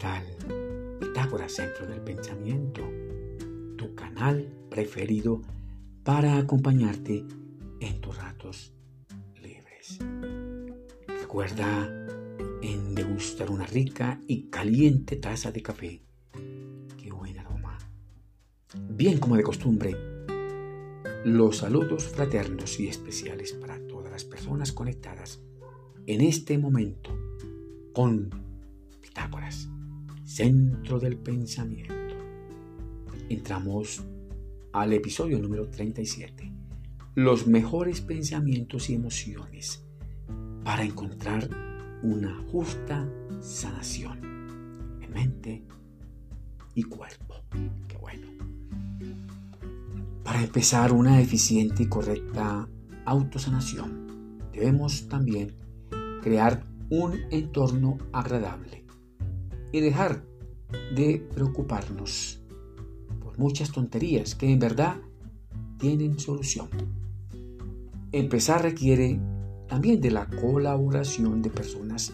tal? Pitágoras, Centro del Pensamiento, tu canal preferido para acompañarte en tus ratos libres. Recuerda en degustar una rica y caliente taza de café. Qué buen aroma. Bien como de costumbre, los saludos fraternos y especiales para todas las personas conectadas en este momento con Pitágoras, centro del pensamiento. Entramos al episodio número 37, los mejores pensamientos y emociones para encontrar una justa sanación en mente y cuerpo. Qué bueno. Para empezar una eficiente y correcta autosanación, debemos también crear un entorno agradable y dejar de preocuparnos por muchas tonterías que en verdad tienen solución. Empezar requiere también de la colaboración de personas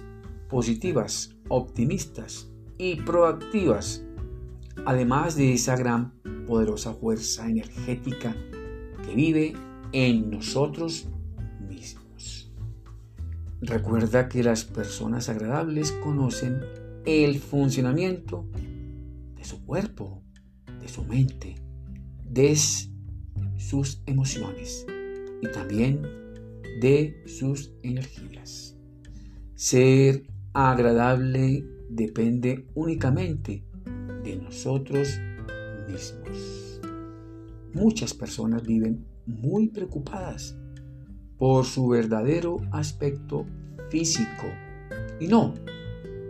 positivas, optimistas y proactivas, además de esa gran poderosa fuerza energética que vive en nosotros mismos. Recuerda que las personas agradables conocen el funcionamiento de su cuerpo, de su mente, de sus emociones y también de sus energías. Ser agradable depende únicamente de nosotros mismos. Muchas personas viven muy preocupadas por su verdadero aspecto físico y no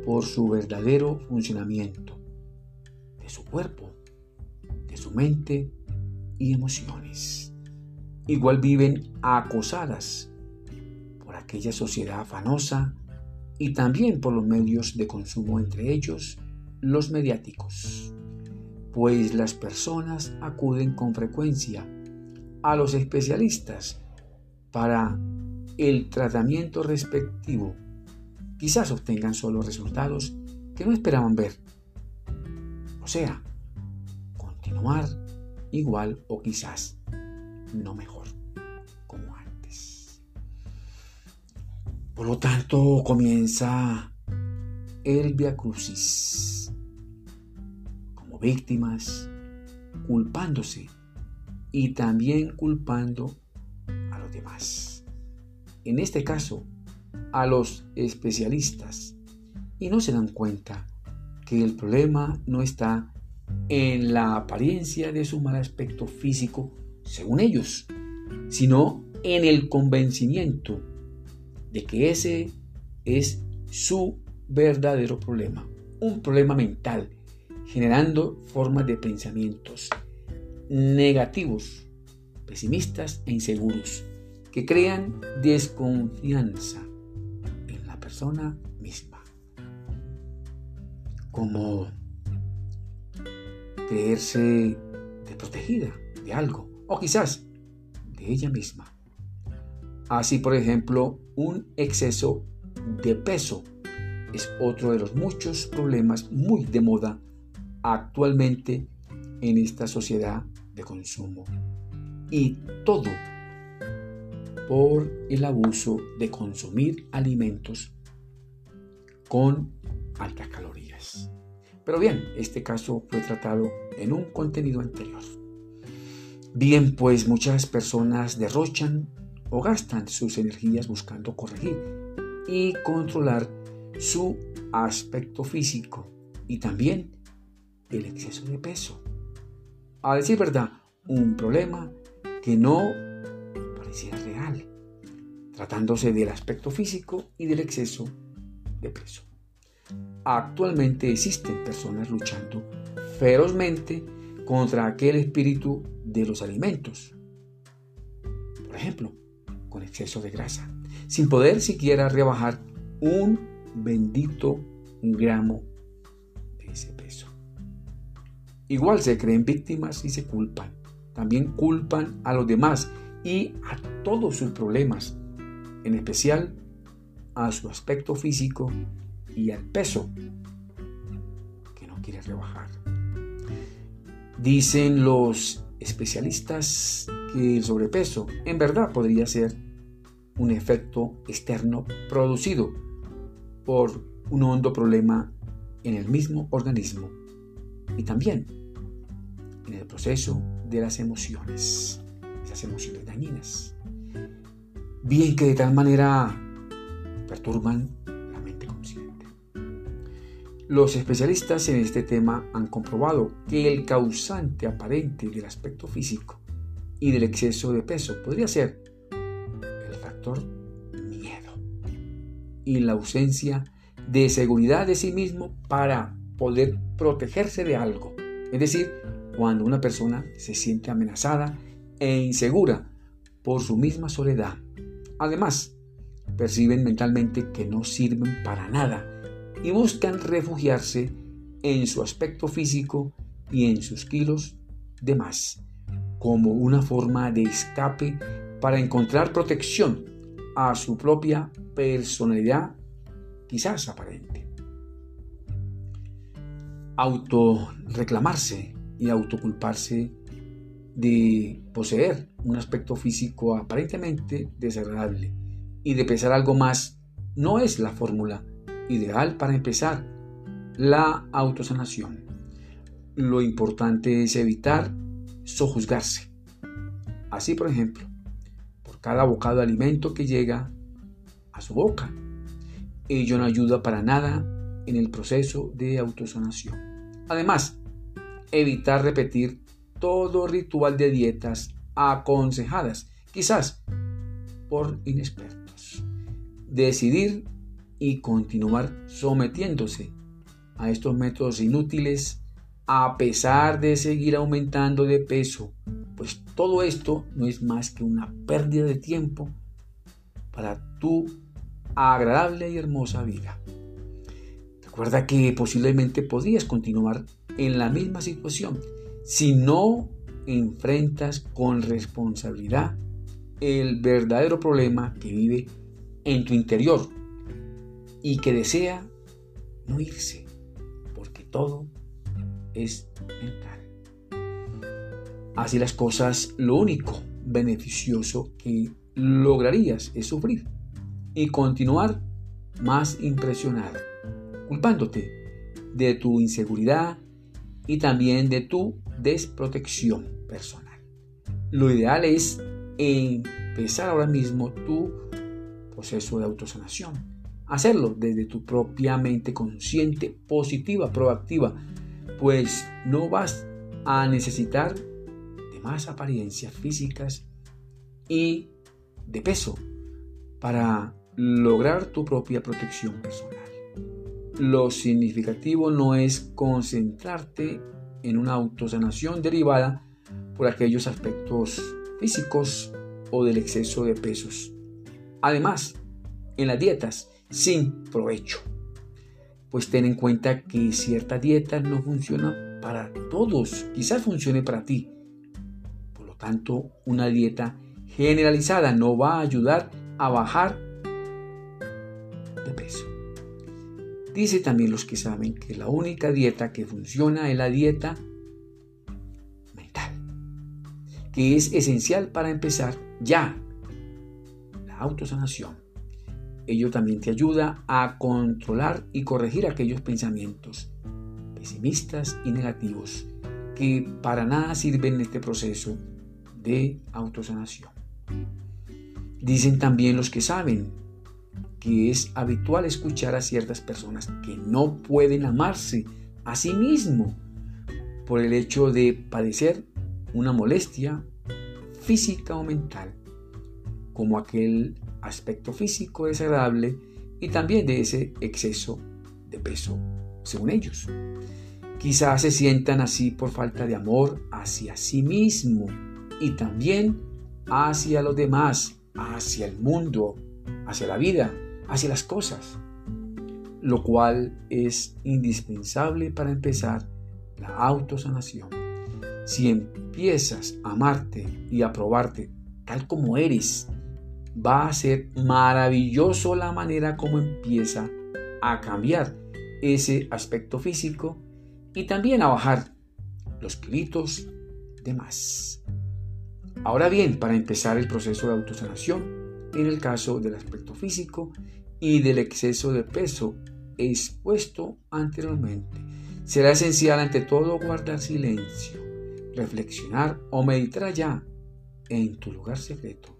por su verdadero funcionamiento de su cuerpo, de su mente y emociones. Igual viven acosadas aquella sociedad afanosa y también por los medios de consumo, entre ellos los mediáticos, pues las personas acuden con frecuencia a los especialistas para el tratamiento respectivo. Quizás obtengan solo resultados que no esperaban ver. O sea, continuar igual o quizás no mejor. Por lo tanto, comienza el Via Crucis como víctimas, culpándose y también culpando a los demás. En este caso, a los especialistas. Y no se dan cuenta que el problema no está en la apariencia de su mal aspecto físico, según ellos, sino en el convencimiento de que ese es su verdadero problema, un problema mental, generando formas de pensamientos negativos, pesimistas e inseguros, que crean desconfianza persona misma, como creerse desprotegida de algo, o quizás de ella misma. Así, por ejemplo, un exceso de peso es otro de los muchos problemas muy de moda actualmente en esta sociedad de consumo. Y todo por el abuso de consumir alimentos con altas calorías. Pero bien, este caso fue tratado en un contenido anterior. Bien, pues muchas personas derrochan o gastan sus energías buscando corregir y controlar su aspecto físico y también el exceso de peso. A decir verdad, un problema que no pareciera real, tratándose del aspecto físico y del exceso de peso. Actualmente existen personas luchando ferozmente contra aquel espíritu de los alimentos. Por ejemplo, con exceso de grasa, sin poder siquiera rebajar un bendito gramo de ese peso. Igual se creen víctimas y se culpan. También culpan a los demás y a todos sus problemas, en especial a su aspecto físico y al peso quieres rebajar. Dicen los especialistas que el sobrepeso en verdad podría ser un efecto externo producido por un hondo problema en el mismo organismo y también en el proceso de las emociones, esas emociones dañinas. Bien que de tal manera perturban la mente consciente. Los especialistas en este tema han comprobado que el causante aparente del aspecto físico y del exceso de peso podría ser el factor miedo y la ausencia de seguridad de sí mismo para poder protegerse de algo. Es decir, cuando una persona se siente amenazada e insegura por su misma soledad. Además, perciben mentalmente que no sirven para nada y buscan refugiarse en su aspecto físico y en sus kilos de más, como una forma de escape para encontrar protección a su propia personalidad, quizás aparente. Autorreclamarse y autoculparse de poseer un aspecto físico aparentemente desagradable y de pesar algo más no es la fórmula ideal para empezar la autosanación. Lo importante es evitar sojuzgarse. Así, por ejemplo, por cada bocado de alimento que llega a su boca, ello no ayuda para nada en el proceso de autosanación. Además, evitar repetir todo ritual de dietas aconsejadas, quizás por inexpertos decidir y continuar sometiéndose a estos métodos inútiles a pesar de seguir aumentando de peso, pues todo esto no es más que una pérdida de tiempo para tu agradable y hermosa vida. Recuerda que posiblemente podrías continuar en la misma situación si no enfrentas con responsabilidad el verdadero problema que vive en tu interior y que desea no irse, porque todo es mental. Así las cosas, lo único beneficioso que lograrías es sufrir y continuar más impresionado, culpándote de tu inseguridad y también de tu desprotección personal. Lo ideal es empezar ahora mismo tu proceso de autosanación. Hacerlo desde tu propia mente consciente, positiva, proactiva, pues no vas a necesitar de más apariencias físicas y de peso para lograr tu propia protección personal. Lo significativo no es concentrarte en una autosanación derivada por aquellos aspectos físicos o del exceso de pesos Además, en las dietas, sin provecho. Pues ten en cuenta que cierta dieta no funciona para todos, quizás funcione para ti. Por lo tanto, una dieta generalizada no va a ayudar a bajar de peso. Dice también los que saben que la única dieta que funciona es la dieta mental, que es esencial para empezar ya autosanación. Ello también te ayuda a controlar y corregir aquellos pensamientos pesimistas y negativos que para nada sirven en este proceso de autosanación. Dicen también los que saben que es habitual escuchar a ciertas personas que no pueden amarse a sí mismo por el hecho de padecer una molestia física o mental como aquel aspecto físico desagradable y también de ese exceso de peso, según ellos. Quizás se sientan así por falta de amor hacia sí mismo y también hacia los demás, hacia el mundo, hacia la vida, hacia las cosas, lo cual es indispensable para empezar la autosanación. Si empiezas a amarte y a probarte tal como eres, va a ser maravilloso la manera como empieza a cambiar ese aspecto físico y también a bajar los kilitos de más. Ahora bien, para empezar el proceso de autosanación, en el caso del aspecto físico y del exceso de peso expuesto anteriormente, será esencial ante todo guardar silencio, reflexionar o meditar allá en tu lugar secreto.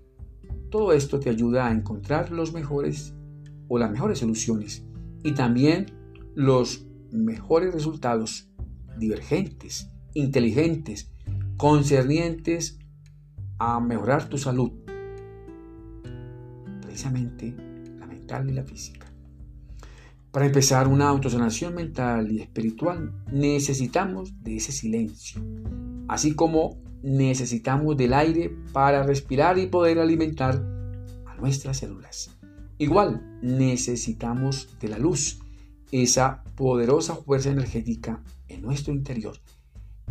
Todo esto te ayuda a encontrar los mejores o las mejores soluciones y también los mejores resultados divergentes, inteligentes, concernientes a mejorar tu salud, precisamente la mental y la física. Para empezar una autosanación mental y espiritual necesitamos de ese silencio, así como necesitamos del aire para respirar y poder alimentar a nuestras células. Igual necesitamos de la luz, esa poderosa fuerza energética en nuestro interior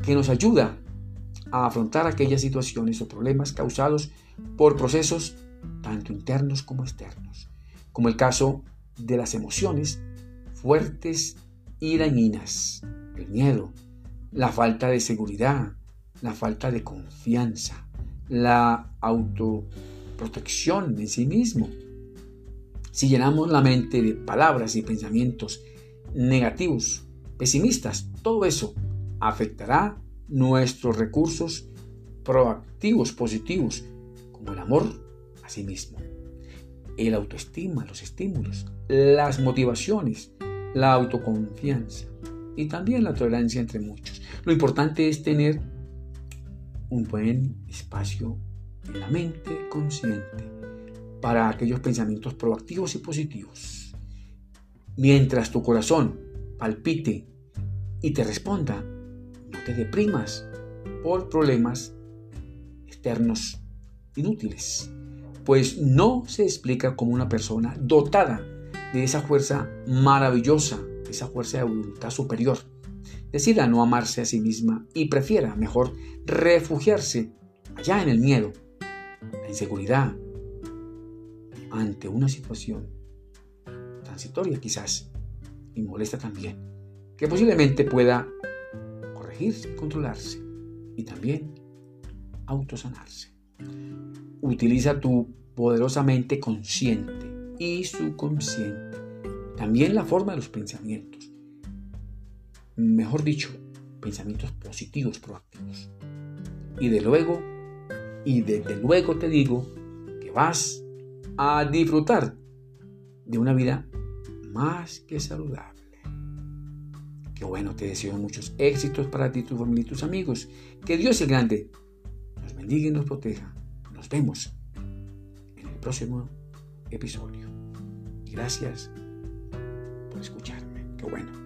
que nos ayuda a afrontar aquellas situaciones o problemas causados por procesos tanto internos como externos, como el caso de las emociones fuertes y dañinas, el miedo, la falta de seguridad, la falta de confianza, la autoprotección en sí mismo. Si llenamos la mente de palabras y pensamientos negativos, pesimistas, todo eso afectará nuestros recursos proactivos, positivos, como el amor a sí mismo, el autoestima, los estímulos, las motivaciones, la autoconfianza y también la tolerancia entre muchos. Lo importante es tener un buen espacio en la mente consciente para aquellos pensamientos proactivos y positivos. Mientras tu corazón palpite y te responda, no te deprimas por problemas externos inútiles, pues no se explica como una persona dotada de esa fuerza maravillosa, esa fuerza de voluntad superior, decida no amarse a sí misma y prefiera mejor refugiarse allá en el miedo, la inseguridad, ante una situación transitoria quizás y molesta también, que posiblemente pueda corregirse controlarse y también autosanarse. Utiliza tu poderosa mente consciente y subconsciente, también la forma de los pensamientos, mejor dicho, pensamientos positivos, proactivos. Y de luego, y desde luego te digo que vas a disfrutar de una vida más que saludable. Qué bueno, te deseo muchos éxitos para ti, tu familia y tus amigos. Que Dios el grande nos bendiga y nos proteja. Nos vemos en el próximo episodio. Gracias por escucharme. Qué bueno.